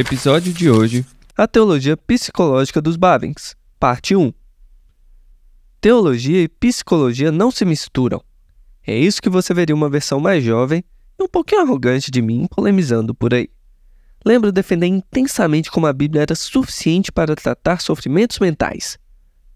Episódio de hoje a Teologia Psicológica dos Bavings, Parte 1. Teologia e psicologia não se misturam. É isso que você veria uma versão mais jovem e um pouquinho arrogante de mim polemizando por aí. Lembro defender intensamente como a Bíblia era suficiente para tratar sofrimentos mentais.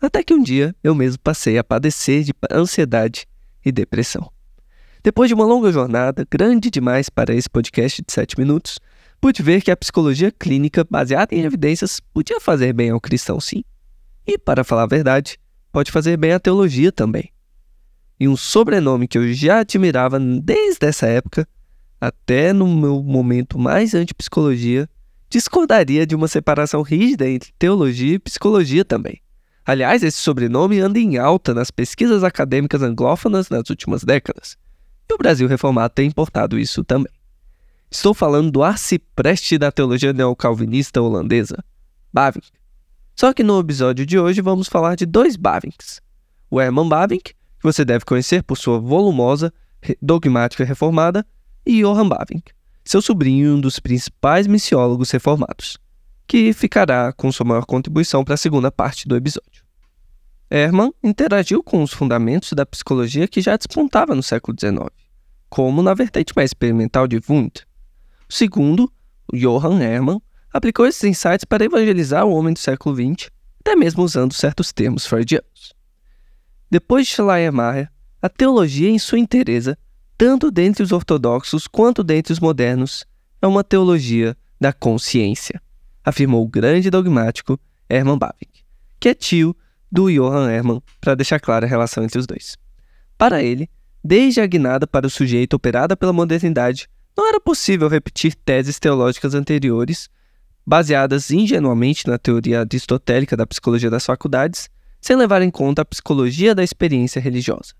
Até que um dia eu mesmo passei a padecer de ansiedade e depressão. Depois de uma longa jornada, grande demais para esse podcast de 7 minutos, pude ver que a psicologia clínica, baseada em evidências, podia fazer bem ao cristão, sim. E, para falar a verdade, pode fazer bem à teologia também. E um sobrenome que eu já admirava desde essa época, até no meu momento mais anti-psicologia, discordaria de uma separação rígida entre teologia e psicologia também. Aliás, esse sobrenome anda em alta nas pesquisas acadêmicas anglófonas nas últimas décadas. E o Brasil reformado tem importado isso também. Estou falando do arcipreste da teologia neocalvinista holandesa, Bavinck. Só que no episódio de hoje vamos falar de dois Bavinks. O Herman Bavinck, que você deve conhecer por sua volumosa dogmática reformada, e Johann Bavinck, seu sobrinho e um dos principais missiólogos reformados, que ficará com sua maior contribuição para a segunda parte do episódio. Hermann interagiu com os fundamentos da psicologia que já despontava no século XIX, como na vertente mais experimental de Wundt, segundo, Johann Hermann, aplicou esses insights para evangelizar o homem do século XX, até mesmo usando certos termos freudianos. Depois de Schleiermacher, a teologia em sua inteireza, tanto dentre os ortodoxos quanto dentre os modernos, é uma teologia da consciência, afirmou o grande dogmático Hermann Bavinck, que é tio do Johann Hermann, para deixar clara a relação entre os dois. Para ele, desde a guinada para o sujeito operada pela modernidade, não era possível repetir teses teológicas anteriores, baseadas ingenuamente na teoria aristotélica da psicologia das faculdades, sem levar em conta a psicologia da experiência religiosa.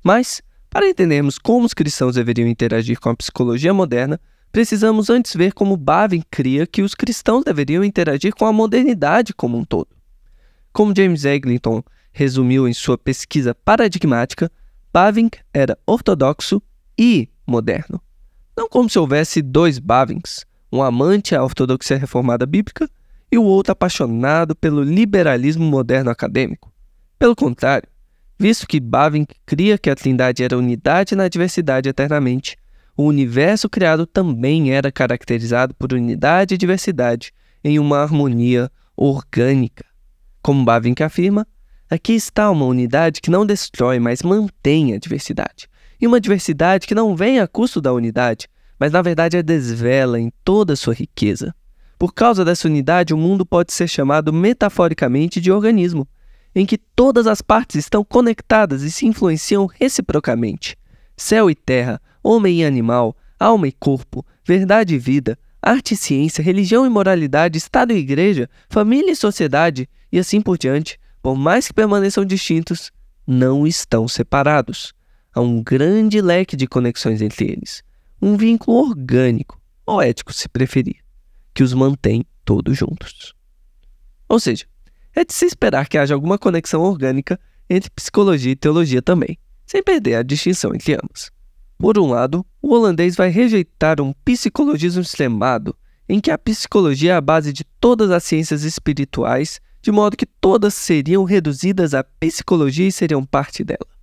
Mas, para entendermos como os cristãos deveriam interagir com a psicologia moderna, precisamos antes ver como Bavin cria que os cristãos deveriam interagir com a modernidade como um todo. Como James Eglinton resumiu em sua pesquisa paradigmática, Bavinck era ortodoxo e moderno. Não como se houvesse dois Bavings, um amante à ortodoxia reformada bíblica e o outro apaixonado pelo liberalismo moderno acadêmico. Pelo contrário, visto que Bavinck cria que a Trindade era unidade na diversidade eternamente, o universo criado também era caracterizado por unidade e diversidade em uma harmonia orgânica. Como Bavinck afirma, aqui está uma unidade que não destrói, mas mantém a diversidade e uma diversidade que não vem a custo da unidade, mas na verdade a desvela em toda a sua riqueza. Por causa dessa unidade, o mundo pode ser chamado metaforicamente de organismo, em que todas as partes estão conectadas e se influenciam reciprocamente. Céu e terra, homem e animal, alma e corpo, verdade e vida, arte e ciência, religião e moralidade, Estado e igreja, família e sociedade, e assim por diante, por mais que permaneçam distintos, não estão separados. Há um grande leque de conexões entre eles, um vínculo orgânico, ou ético se preferir, que os mantém todos juntos. Ou seja, é de se esperar que haja alguma conexão orgânica entre psicologia e teologia também, sem perder a distinção entre ambas. Por um lado, o holandês vai rejeitar um psicologismo extremado, em que a psicologia é a base de todas as ciências espirituais, de modo que todas seriam reduzidas à psicologia e seriam parte dela.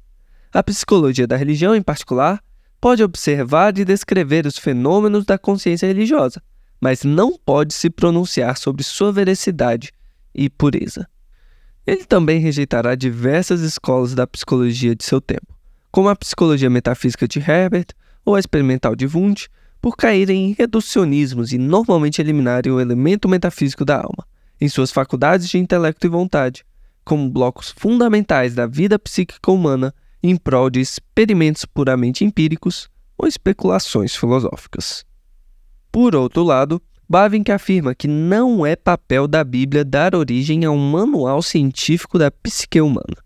A psicologia da religião, em particular, pode observar e descrever os fenômenos da consciência religiosa, mas não pode se pronunciar sobre sua veracidade e pureza. Ele também rejeitará diversas escolas da psicologia de seu tempo, como a psicologia metafísica de Herbert ou a experimental de Wundt, por caírem em reducionismos e normalmente eliminarem o elemento metafísico da alma, em suas faculdades de intelecto e vontade, como blocos fundamentais da vida psíquica humana em prol de experimentos puramente empíricos ou especulações filosóficas. Por outro lado, Bavinck afirma que não é papel da Bíblia dar origem a um manual científico da psique humana.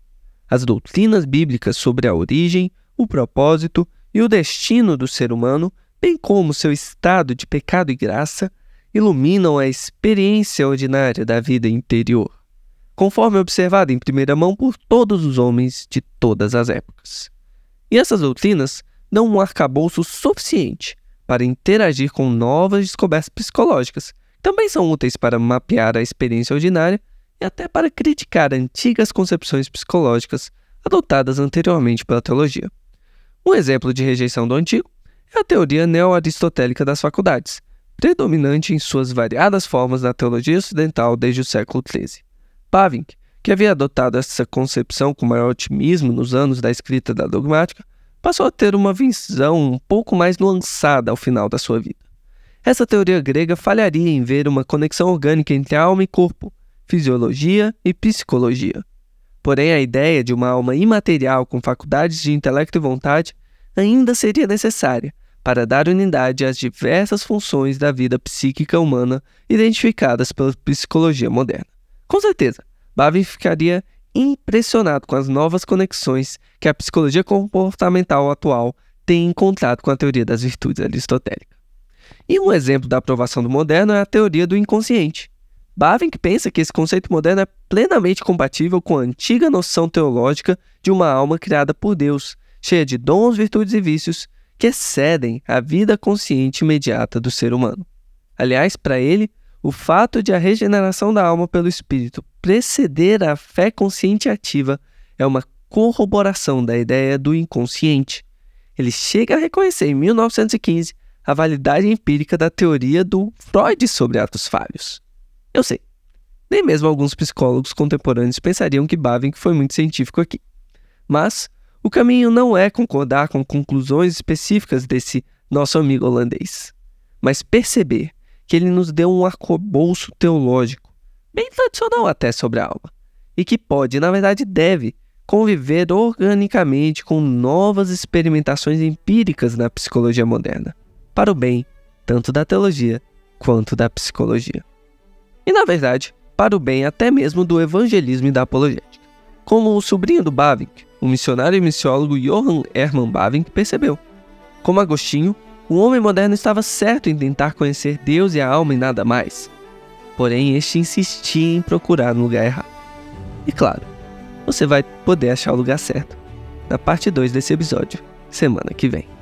As doutrinas bíblicas sobre a origem, o propósito e o destino do ser humano, bem como seu estado de pecado e graça, iluminam a experiência ordinária da vida interior, conforme observado em primeira mão por todos os homens de todas as épocas. E essas doutrinas dão um arcabouço suficiente para interagir com novas descobertas psicológicas, que também são úteis para mapear a experiência ordinária e até para criticar antigas concepções psicológicas adotadas anteriormente pela teologia. Um exemplo de rejeição do antigo é a teoria neo-aristotélica das faculdades, predominante em suas variadas formas na teologia ocidental desde o século XIII. Bavinck, que havia adotado essa concepção com maior otimismo nos anos da escrita da dogmática, passou a ter uma visão um pouco mais nuançada ao final da sua vida. Essa teoria grega falharia em ver uma conexão orgânica entre alma e corpo, fisiologia e psicologia. Porém, a ideia de uma alma imaterial com faculdades de intelecto e vontade ainda seria necessária para dar unidade às diversas funções da vida psíquica humana identificadas pela psicologia moderna. Com certeza, Bavin ficaria impressionado com as novas conexões que a psicologia comportamental atual tem encontrado com a teoria das virtudes aristotélica. E um exemplo da aprovação do moderno é a teoria do inconsciente. Bavinck pensa que esse conceito moderno é plenamente compatível com a antiga noção teológica de uma alma criada por Deus, cheia de dons, virtudes e vícios que excedem a vida consciente imediata do ser humano. Aliás, para ele, o fato de a regeneração da alma pelo Espírito preceder a fé consciente ativa é uma corroboração da ideia do inconsciente. Ele chega a reconhecer em 1915 a validade empírica da teoria do Freud sobre atos falhos. Eu sei, nem mesmo alguns psicólogos contemporâneos pensariam que Bavinck foi muito científico aqui. Mas o caminho não é concordar com conclusões específicas desse nosso amigo holandês, mas perceber que ele nos deu um arcabouço teológico, bem tradicional até sobre a alma, e que pode, na verdade deve, conviver organicamente com novas experimentações empíricas na psicologia moderna, para o bem tanto da teologia quanto da psicologia. E, na verdade, para o bem até mesmo do evangelismo e da apologética. Como o sobrinho do Bavinck, o missionário e missiólogo Johann Hermann Bavinck percebeu. Como Agostinho, o homem moderno estava certo em tentar conhecer Deus e a alma e nada mais. Porém, este insistia em procurar no lugar errado. E claro, você vai poder achar o lugar certo na parte 2 desse episódio, semana que vem.